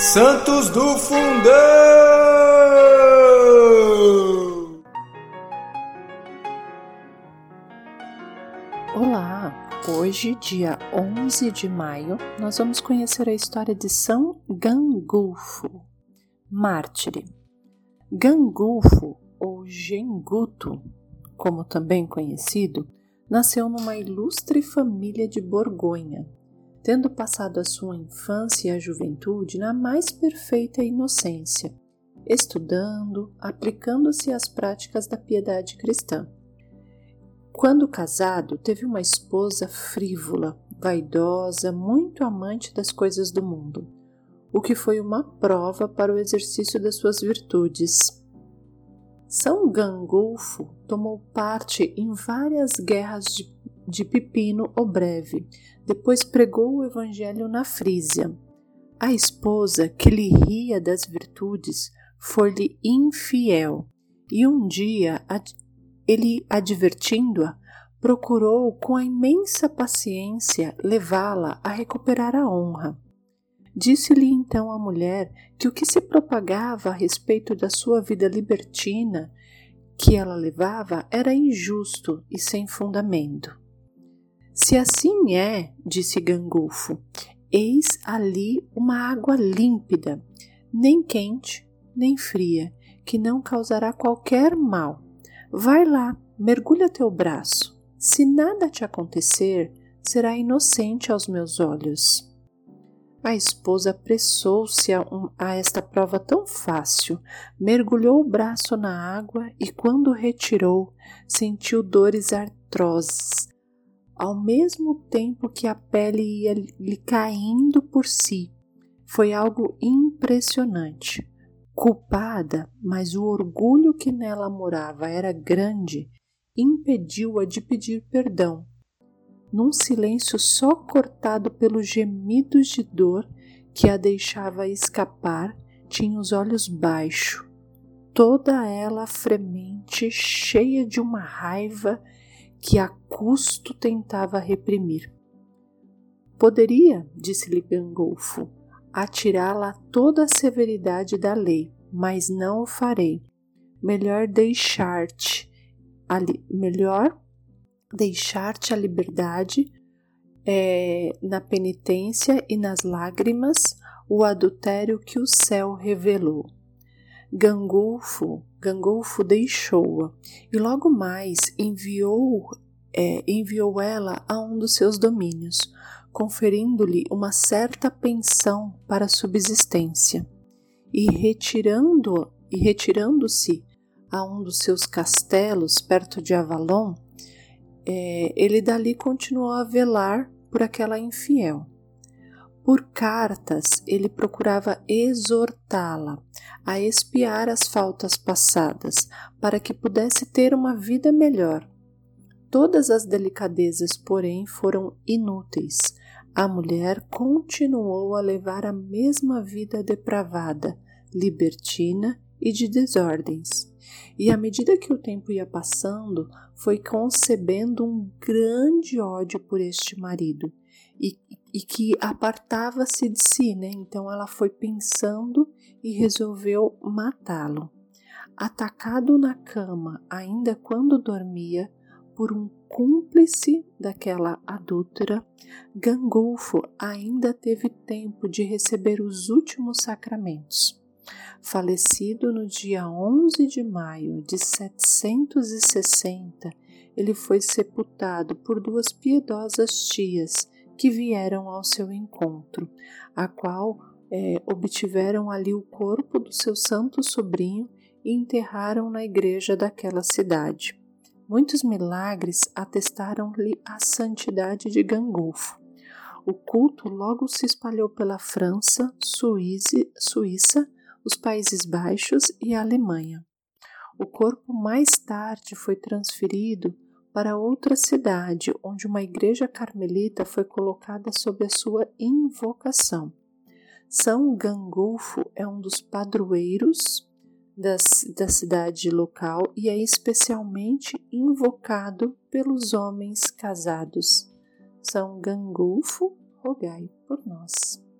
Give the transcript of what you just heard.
Santos do Fundão! Olá! Hoje, dia 11 de maio, nós vamos conhecer a história de São Gangulfo, mártire. Gangulfo, ou Genguto, como também conhecido, nasceu numa ilustre família de Borgonha, tendo passado a sua infância e a juventude na mais perfeita inocência, estudando, aplicando-se às práticas da piedade cristã. Quando casado, teve uma esposa frívola, vaidosa, muito amante das coisas do mundo, o que foi uma prova para o exercício das suas virtudes. São Gangolfo tomou parte em várias guerras de, de Pipino o Breve, depois pregou o Evangelho na Frísia. A esposa, que lhe ria das virtudes, foi-lhe infiel, e um dia ele, advertindo-a, procurou com a imensa paciência levá-la a recuperar a honra. Disse-lhe então a mulher que o que se propagava a respeito da sua vida libertina que ela levava era injusto e sem fundamento. Se assim é, disse Gangulfo, eis ali uma água límpida, nem quente, nem fria, que não causará qualquer mal. Vai lá, mergulha teu braço. Se nada te acontecer, será inocente aos meus olhos. A esposa apressou-se a, um, a, esta prova tão fácil, mergulhou o braço na água e, quando retirou, sentiu dores artroses, ao mesmo tempo que a pele ia lhe caindo por si. Foi algo impressionante. Culpada, mas o orgulho que nela morava era grande, impediu-a de pedir perdão num silêncio só cortado pelos gemidos de dor que a deixava escapar, tinha os olhos baixos, toda ela fremente, cheia de uma raiva que a custo tentava reprimir. Poderia, disse-lhe Gangolfo, atirá-la toda a severidade da lei, mas não o farei. Melhor deixar-te ali, melhor deixar-te a liberdade é, na penitência e nas lágrimas o adultério que o céu revelou. Gangulfo, Gangulfo deixou-a e logo mais enviou, é, enviou ela a um dos seus domínios, conferindo-lhe uma certa pensão para subsistência. E retirando e retirando-se a um dos seus castelos perto de Avalon, é, ele dali continuou a velar por aquela infiel. Por cartas, ele procurava exortá-la a espiar as faltas passadas, para que pudesse ter uma vida melhor. Todas as delicadezas, porém, foram inúteis. A mulher continuou a levar a mesma vida depravada, libertina e de desordens. E à medida que o tempo ia passando, foi concebendo um grande ódio por este marido e, e que apartava-se de si, né? Então ela foi pensando e resolveu matá-lo. Atacado na cama, ainda quando dormia, por um cúmplice daquela adúltera, Gangulfo ainda teve tempo de receber os últimos sacramentos Falecido no dia 11 de maio de 760, ele foi sepultado por duas piedosas tias que vieram ao seu encontro, a qual é, obtiveram ali o corpo do seu santo sobrinho e enterraram na igreja daquela cidade. Muitos milagres atestaram-lhe a santidade de Gangolfo. O culto logo se espalhou pela França, Suíça, os Países Baixos e a Alemanha. O corpo mais tarde foi transferido para outra cidade, onde uma igreja carmelita foi colocada sob a sua invocação. São Gangolfo é um dos padroeiros das, da cidade local e é especialmente invocado pelos homens casados. São Gangolfo, rogai por nós.